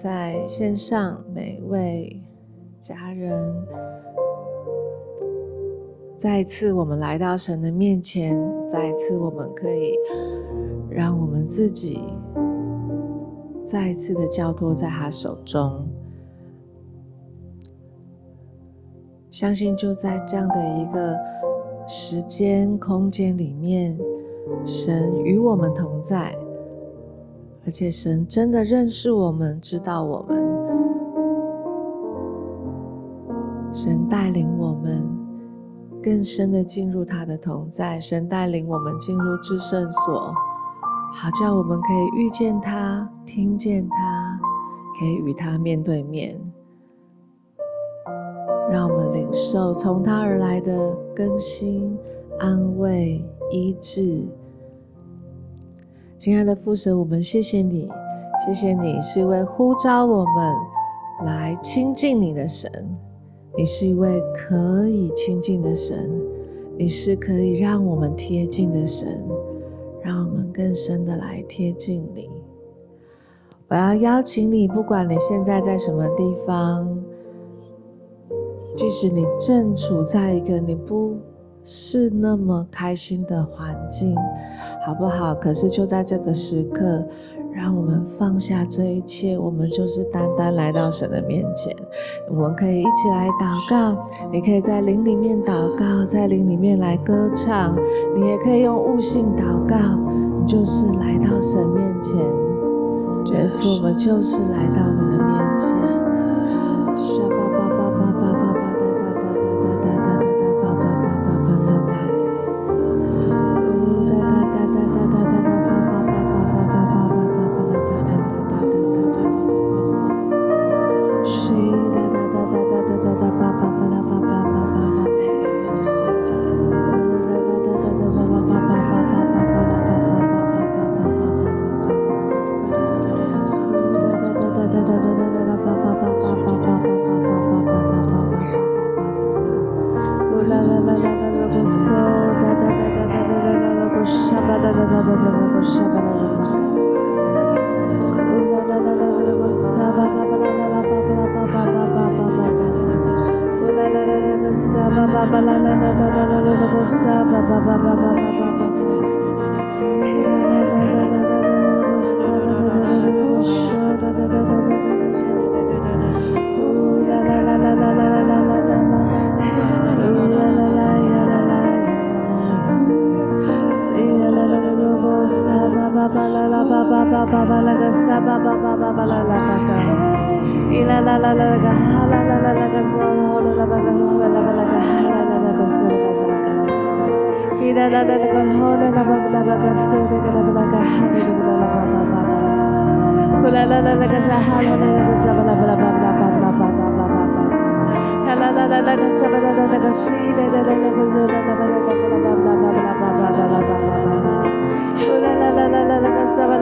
在线上每位家人，再一次我们来到神的面前，再一次我们可以让我们自己再一次的交托在他手中。相信就在这样的一个时间空间里面，神与我们同在。而且神真的认识我们，知道我们，神带领我们更深的进入他的同在，神带领我们进入至圣所，好叫我们可以遇见他，听见他，可以与他面对面，让我们领受从他而来的更新、安慰、医治。亲爱的父神，我们谢谢你，谢谢你是一位呼召我们来亲近你的神，你是一位可以亲近的神，你是可以让我们贴近的神，让我们更深的来贴近你。我要邀请你，不管你现在在什么地方，即使你正处在一个你不是那么开心的环境，好不好？可是就在这个时刻，让我们放下这一切，我们就是单单来到神的面前。我们可以一起来祷告，你可以在灵里面祷告，在灵里面来歌唱，你也可以用悟性祷告，你就是来到神面前。耶稣，我们就是来到你的面前。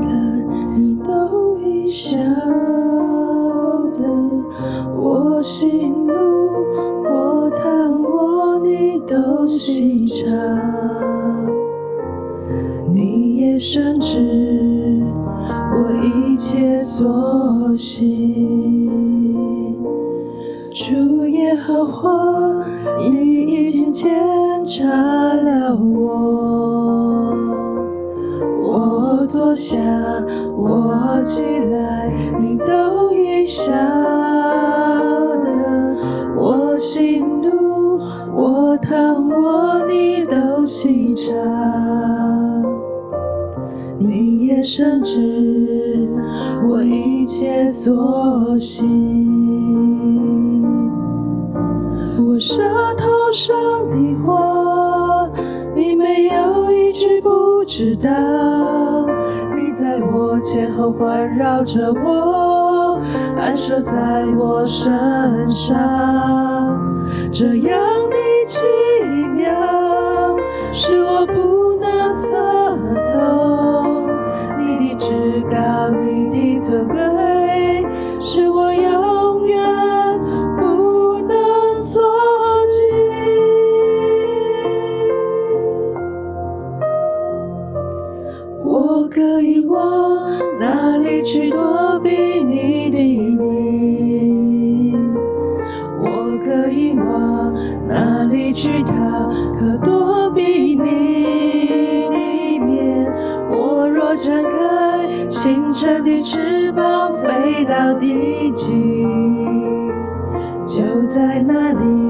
你都已晓得；我行路，我躺卧，你都细察，你也深知我一切所行，主耶和华，你已经检查了我。我坐下，我起，晓得。我心怒，我疼我，你都细察，你也深知。我一切所行，我舌头上的话，你没有一句不知道。你在我前后环绕着我，安设在我身上，这样的奇妙，是我不能测透。你的至高，你的尊贵，是我永远不能所及。我可以往哪里去躲去逃？可躲避你的面？我若展开清晨的翅膀，飞到地极，就在那里，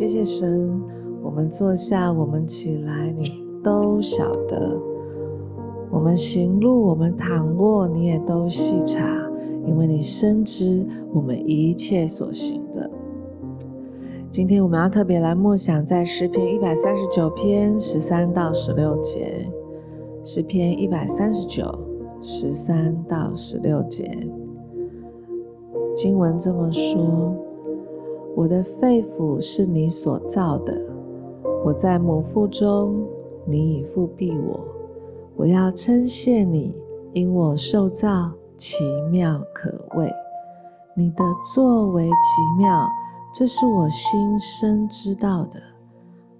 谢谢神，我们坐下，我们起来，你都晓得；我们行路，我们躺卧，你也都细察，因为你深知我们一切所行的。今天我们要特别来默想在诗篇一百三十九篇十三到十六节，诗篇一百三十九十三到十六节，经文这么说。我的肺腑是你所造的，我在母腹中，你已覆庇我。我要称谢你，因我受造奇妙可畏。你的作为奇妙，这是我心深知道的。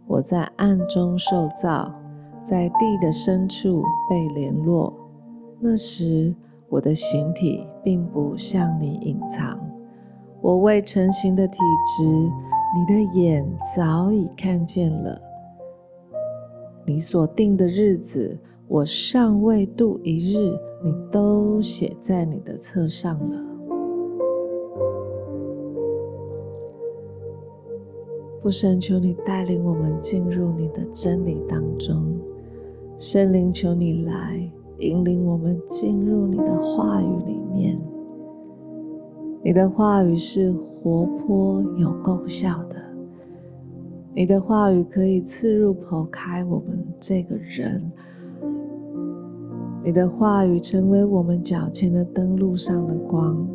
我在暗中受造，在地的深处被联络。那时，我的形体并不向你隐藏。我未成形的体质，你的眼早已看见了。你所定的日子，我尚未度一日，你都写在你的册上了。父神，求你带领我们进入你的真理当中。圣灵，求你来引领我们进入你的话语里面。你的话语是活泼有功效的，你的话语可以刺入剖开我们这个人，你的话语成为我们脚前的灯，路上的光。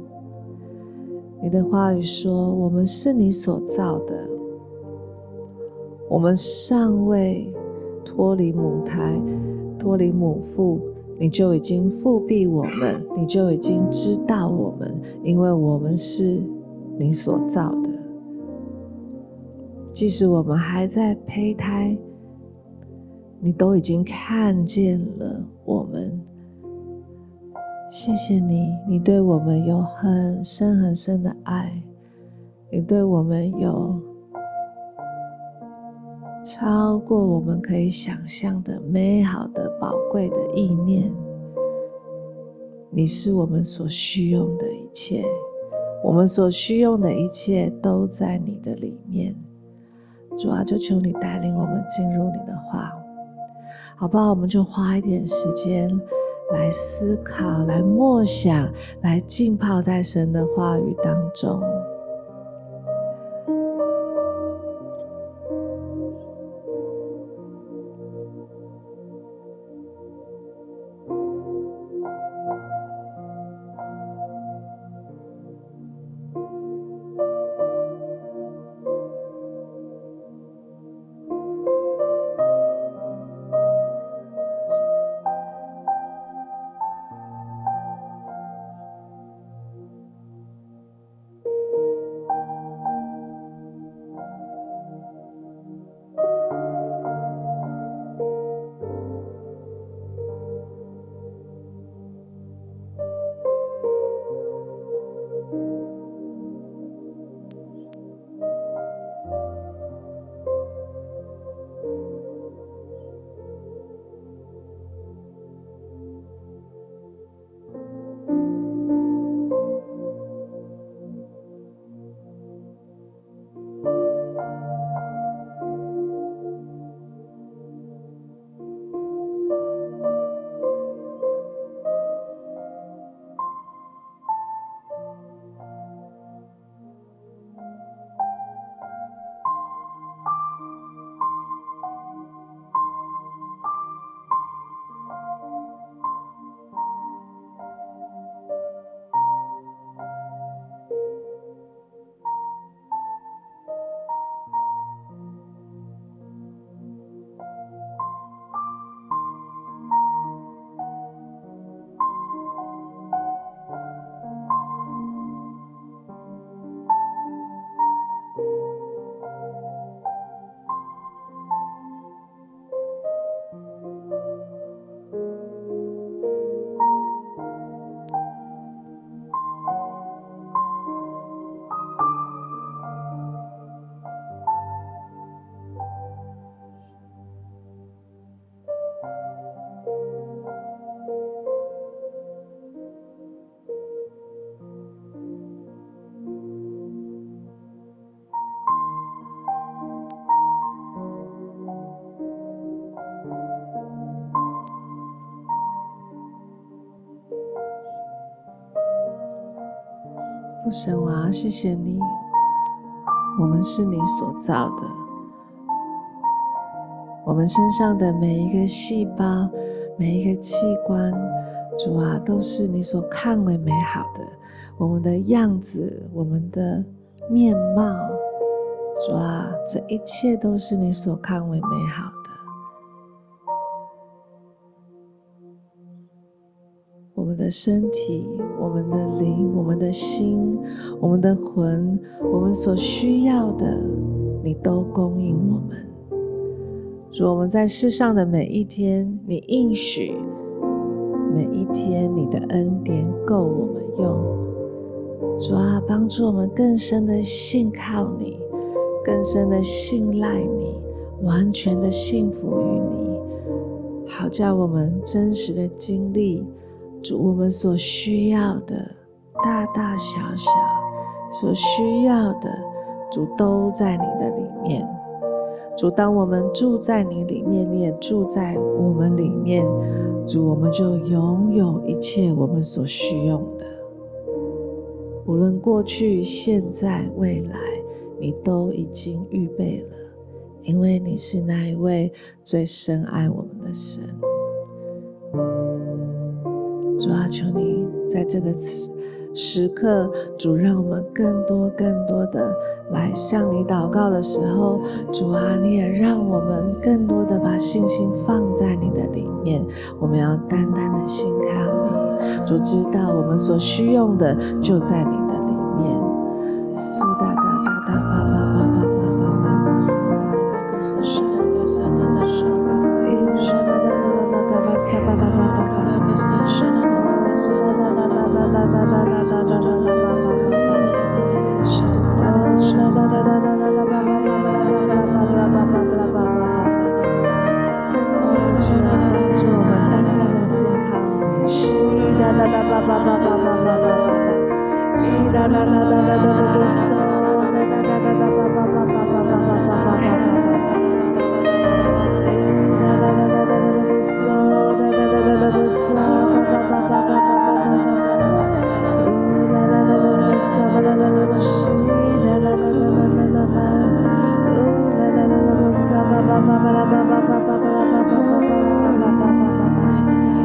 你的话语说：“我们是你所造的，我们尚未脱离母胎，脱离母腹。”你就已经复辟我们，你就已经知道我们，因为我们是你所造的。即使我们还在胚胎，你都已经看见了我们。谢谢你，你对我们有很深很深的爱，你对我们有。超过我们可以想象的美好的宝贵的意念，你是我们所需用的一切，我们所需用的一切都在你的里面。主啊，就求你带领我们进入你的话，好不好？我们就花一点时间来思考、来默想、来浸泡在神的话语当中。父神，啊谢谢你，我们是你所造的，我们身上的每一个细胞、每一个器官，主啊，都是你所看为美好的。我们的样子，我们的面貌，主啊，这一切都是你所看为美好们的身体，我们的灵，我们的心，我们的魂，我们所需要的，你都供应我们。主，我们在世上的每一天，你应许每一天，你的恩典够我们用。主啊，帮助我们更深的信靠你，更深的信赖你，完全的信服于你，好叫我们真实的经历。主，我们所需要的，大大小小，所需要的，主都在你的里面。主，当我们住在你里面，你也住在我们里面。主，我们就拥有一切我们所需用的，无论过去、现在、未来，你都已经预备了，因为你是那一位最深爱我们的神。主啊，求你在这个时时刻，主让我们更多、更多的来向你祷告的时候，主啊，你也让我们更多的把信心放在你的里面。我们要单单的信靠你，主知道我们所需用的就在你的里面。苏哒哒哒 ba ba ba ba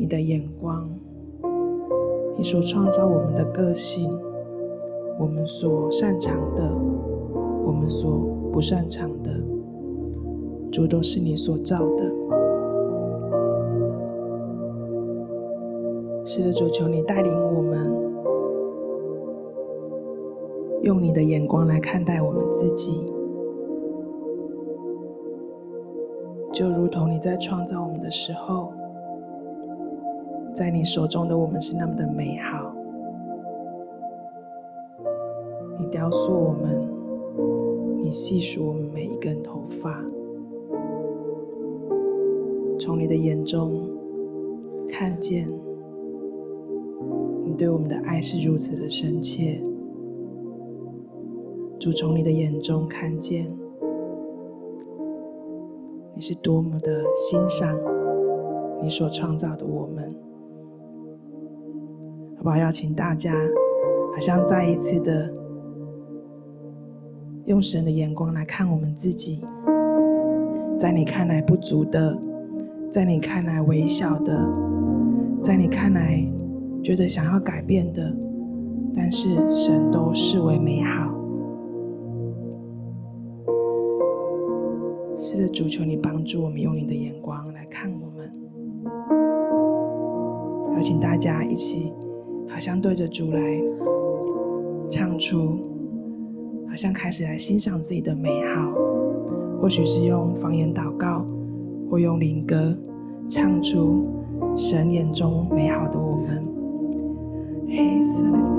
你的眼光，你所创造我们的个性，我们所擅长的，我们所不擅长的，主都是你所造的。是的，主求你带领我们，用你的眼光来看待我们自己，就如同你在创造我们的时候，在你手中的我们是那么的美好。你雕塑我们，你细数我们每一根头发，从你的眼中看见。你对我们的爱是如此的深切，主从你的眼中看见，你是多么的欣赏你所创造的我们，好不好？邀请大家，好像再一次的用神的眼光来看我们自己，在你看来不足的，在你看来微小的，在你看来。觉得想要改变的，但是神都视为美好。是的，主求你帮助我们，用你的眼光来看我们。邀请大家一起，好像对着主来唱出，好像开始来欣赏自己的美好。或许是用方言祷告，或用灵歌唱出神眼中美好的我们。黑色的。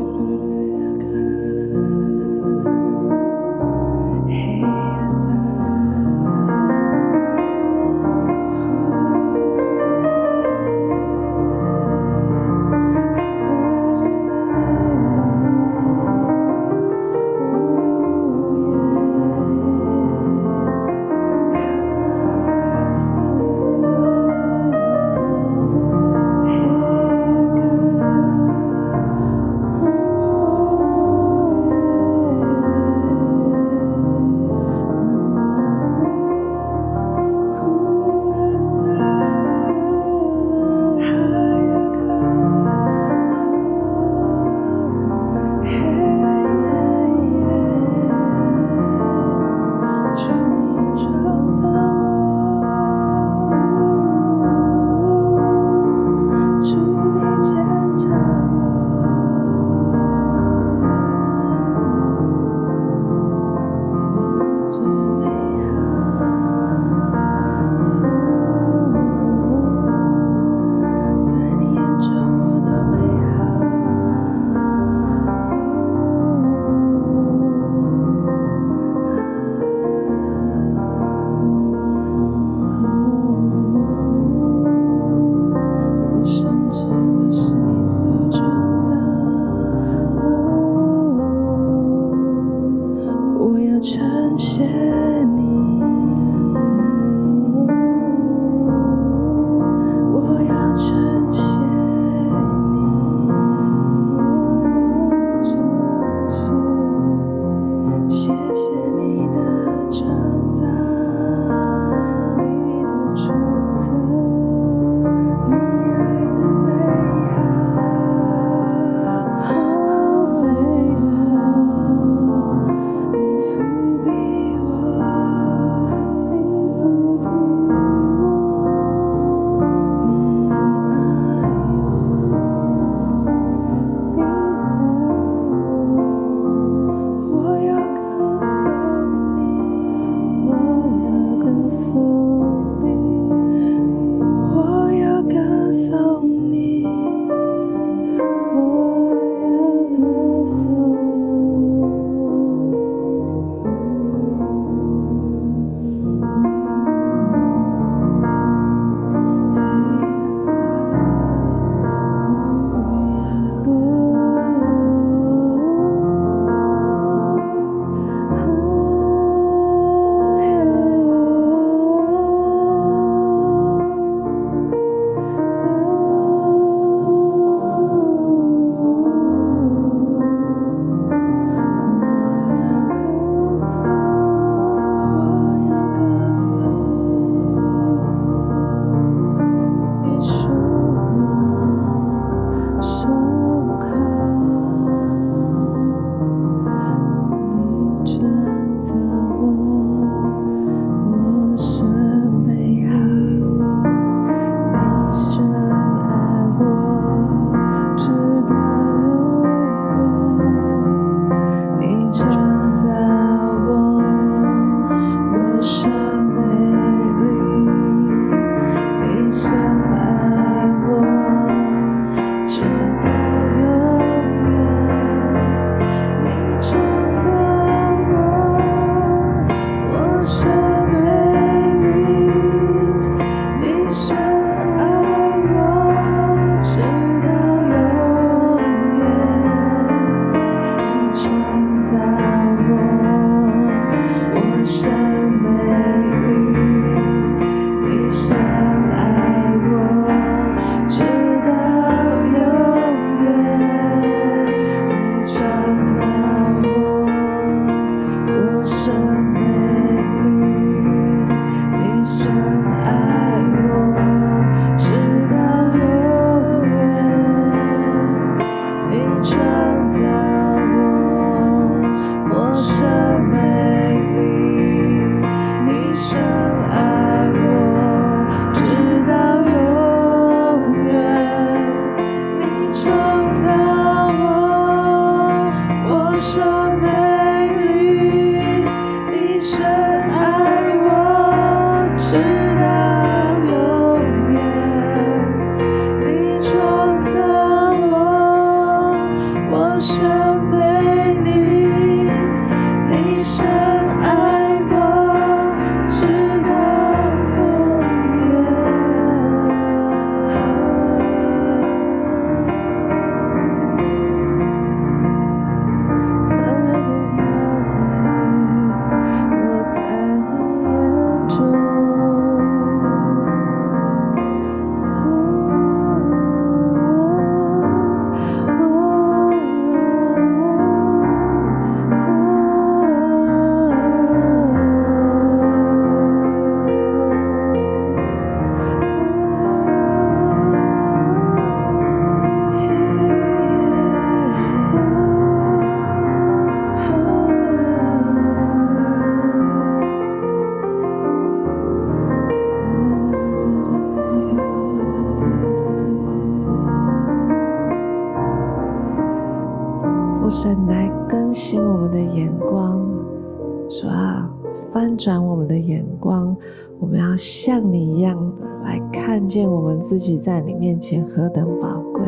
在你面前何等宝贵，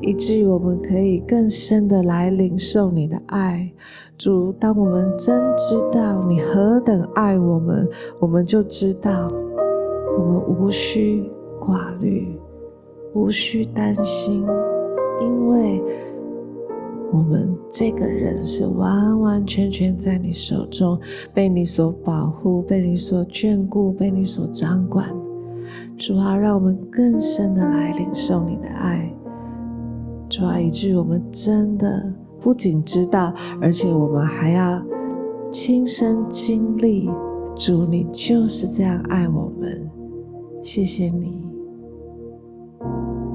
以至于我们可以更深的来领受你的爱。主，当我们真知道你何等爱我们，我们就知道我们无需挂虑，无需担心，因为我们这个人是完完全全在你手中，被你所保护，被你所眷顾，被你所掌管。主啊，让我们更深的来领受你的爱。主啊，以至于我们真的。不仅知道，而且我们还要亲身经历，主，你就是这样爱我们。谢谢你，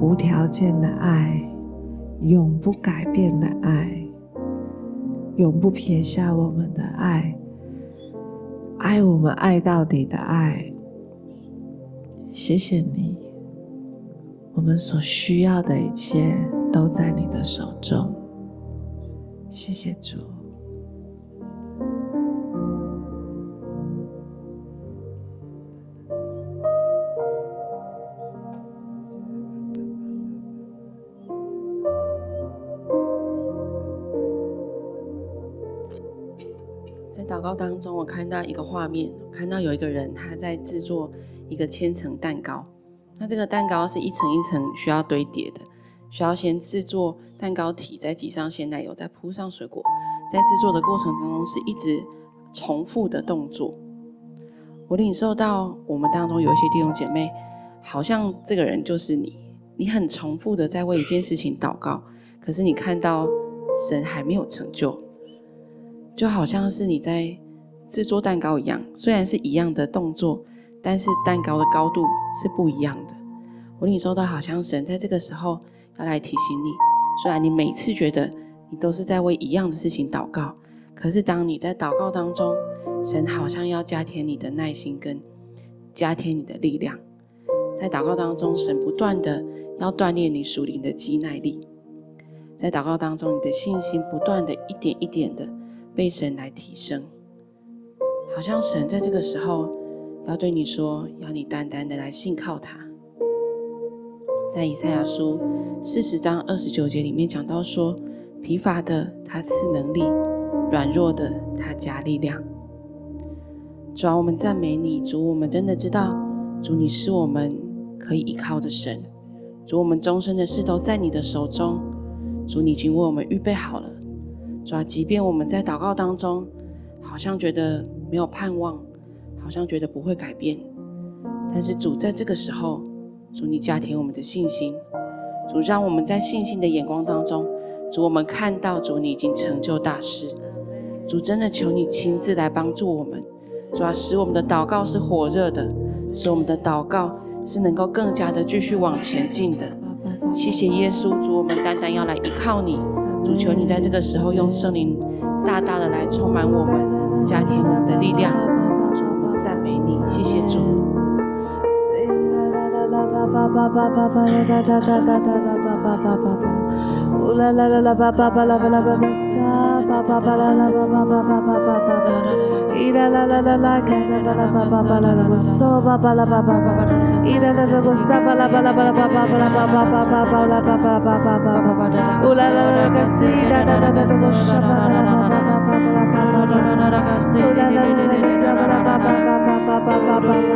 无条件的爱，永不改变的爱，永不撇下我们的爱，爱我们爱到底的爱。谢谢你，我们所需要的一切都在你的手中。谢谢主。在祷告当中，我看到一个画面，看到有一个人他在制作一个千层蛋糕。那这个蛋糕是一层一层需要堆叠的，需要先制作。蛋糕体再挤上鲜奶油，再铺上水果，在制作的过程当中是一直重复的动作。我领受到我们当中有一些弟兄姐妹，好像这个人就是你，你很重复的在为一件事情祷告，可是你看到神还没有成就，就好像是你在制作蛋糕一样，虽然是一样的动作，但是蛋糕的高度是不一样的。我领受到好像神在这个时候要来提醒你。虽然你每次觉得你都是在为一样的事情祷告，可是当你在祷告当中，神好像要加添你的耐心跟加添你的力量。在祷告当中，神不断的要锻炼你属灵的肌耐力。在祷告当中，你的信心不断的一点一点的被神来提升。好像神在这个时候要对你说，要你单单的来信靠他。在以赛亚书四十章二十九节里面讲到说，疲乏的他赐能力，软弱的他加力量。主啊，我们赞美你，主，我们真的知道，主你是我们可以依靠的神，主，我们终身的事都在你的手中，主，你已经为我们预备好了。主啊，即便我们在祷告当中，好像觉得没有盼望，好像觉得不会改变，但是主在这个时候。主，你加添我们的信心，主，让我们在信心的眼光当中，主，我们看到主，你已经成就大事。主，真的求你亲自来帮助我们，主啊，使我们的祷告是火热的，使我们的祷告是能够更加的继续往前进的。谢谢耶稣，主，我们单单要来依靠你，主，求你在这个时候用圣灵大大的来充满我们，加添我们的力量。谢谢主。Baba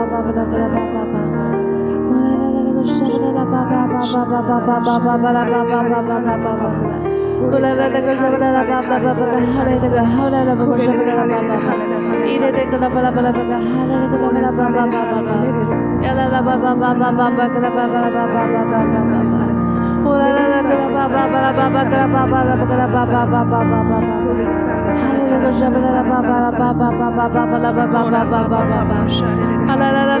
Baba Hallelujah. Hallelujah.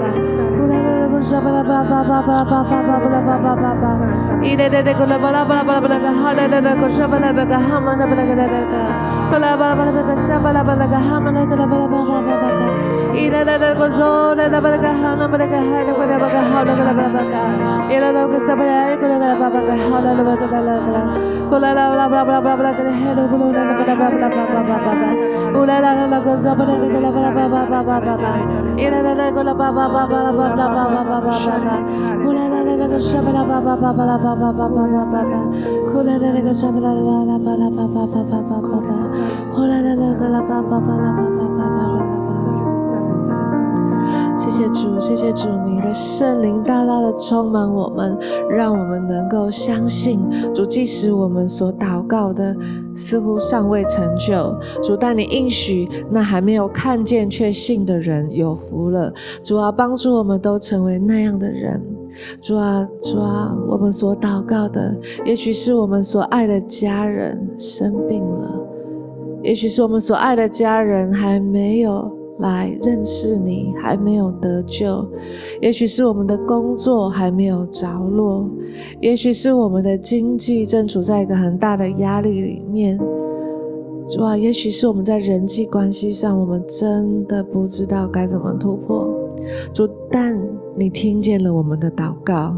蓝色的 Ula you ba ba ba ba. Ola la la la ga sha ba la ba ba ba ba la ba ba ba ba la la la ga sha la la la ba la ba ba ba ba ba ba. Ola la la la ba ba la ba ba. 谢主，谢谢主，你的圣灵大大的充满我们，让我们能够相信主，即使我们所祷告的似乎尚未成就，主，但你应许那还没有看见却信的人有福了。主啊，帮助我们都成为那样的人。主啊，主啊，我们所祷告的，也许是我们所爱的家人生病了，也许是我们所爱的家人还没有。来认识你还没有得救，也许是我们的工作还没有着落，也许是我们的经济正处在一个很大的压力里面。主啊，也许是我们在人际关系上，我们真的不知道该怎么突破。主，但你听见了我们的祷告，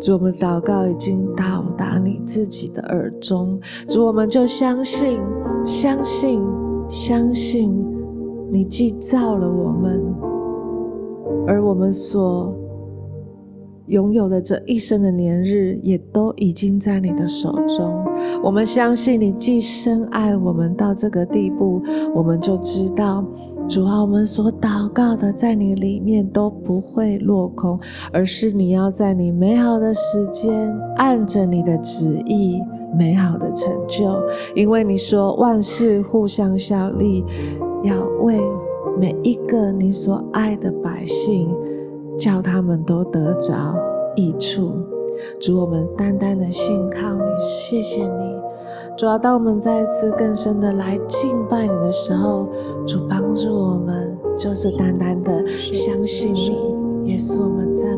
主，我们祷告已经到达你自己的耳中。主，我们就相信，相信，相信。你既造了我们，而我们所拥有的这一生的年日，也都已经在你的手中。我们相信你既深爱我们到这个地步，我们就知道，主啊，我们所祷告的，在你里面都不会落空，而是你要在你美好的时间，按着你的旨意，美好的成就。因为你说万事互相效力。要为每一个你所爱的百姓，叫他们都得着益处。主，我们单单的信靠你，谢谢你。主要当我们再一次更深的来敬拜你的时候，主帮助我们，就是单单的相信你，耶稣，我们赞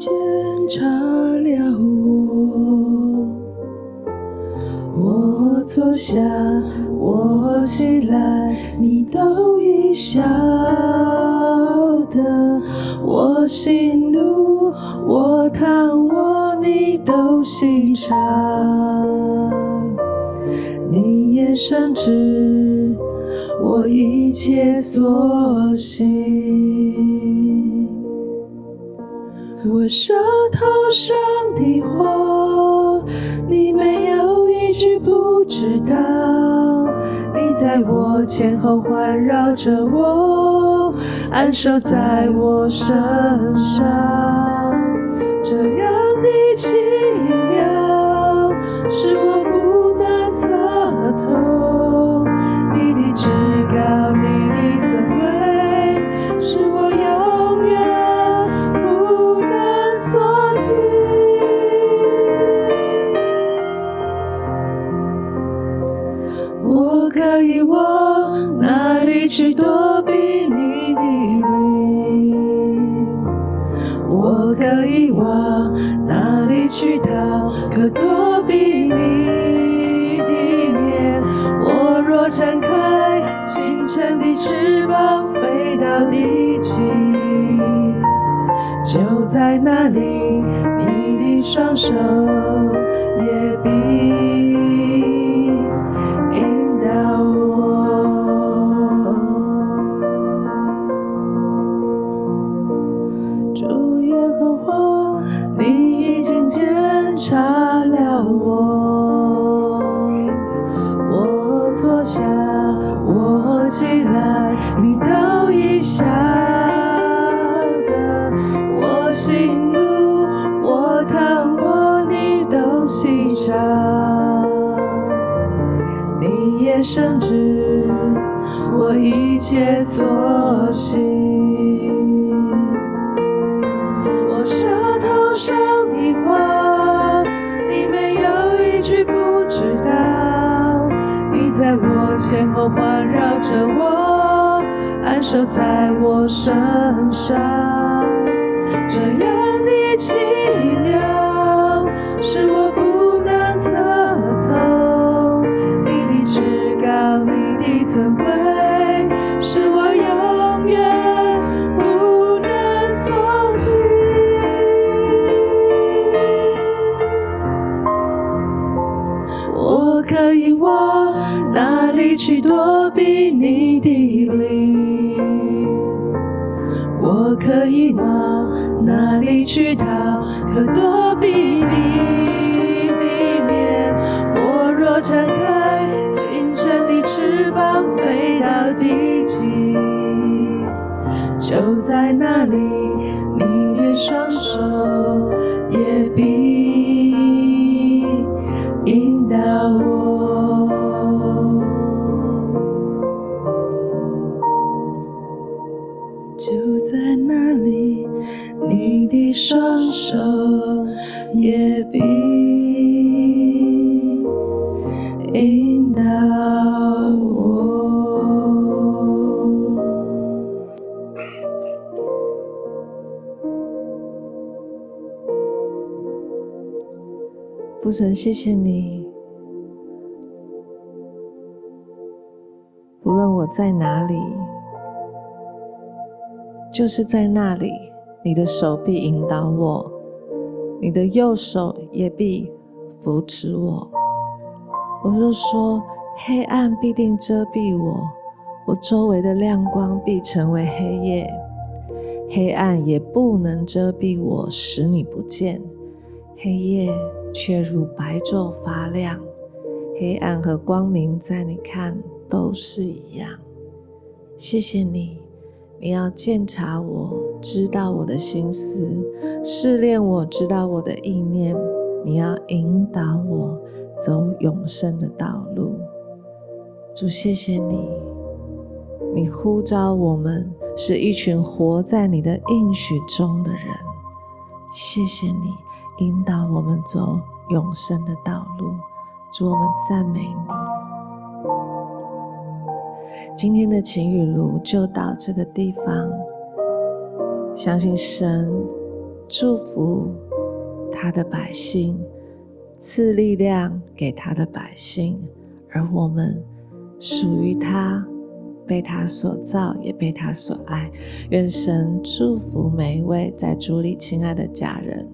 检查了我。我坐下，我起来，你都已晓得。我喜怒，我躺卧，你都细察。你也深知我一切所行。我舌头上的话，你没有一句不知道。你在我前后环绕着我，安守在我身上，这样的奇妙，是我不能测透。在哪里？你的双手也比引导我。昼夜和我，你已经检查了我。我坐下，我起来。一切所行，我舌头上的话，你没有一句不知道。你在我前后环绕着我，安守在我身上，这样的奇妙，是我去躲避你的灵？我可以往哪里去逃？可躲避你的面？我若展开清晨的。翅膀飞到地极，就在那里，你的双手也必引导我。父神，谢谢你。无论我在哪里，就是在那里，你的手臂引导我，你的右手也必扶持我。我就说，黑暗必定遮蔽我，我周围的亮光必成为黑夜，黑暗也不能遮蔽我，使你不见，黑夜。却如白昼发亮，黑暗和光明在你看都是一样。谢谢你，你要鉴察我，知道我的心思，试炼我知道我的意念。你要引导我走永生的道路。主，谢谢你，你呼召我们是一群活在你的应许中的人。谢谢你。引导我们走永生的道路，主，我们赞美你。今天的晴雨露就到这个地方，相信神祝福他的百姓，赐力量给他的百姓，而我们属于他，被他所造，也被他所爱。愿神祝福每一位在主里亲爱的家人。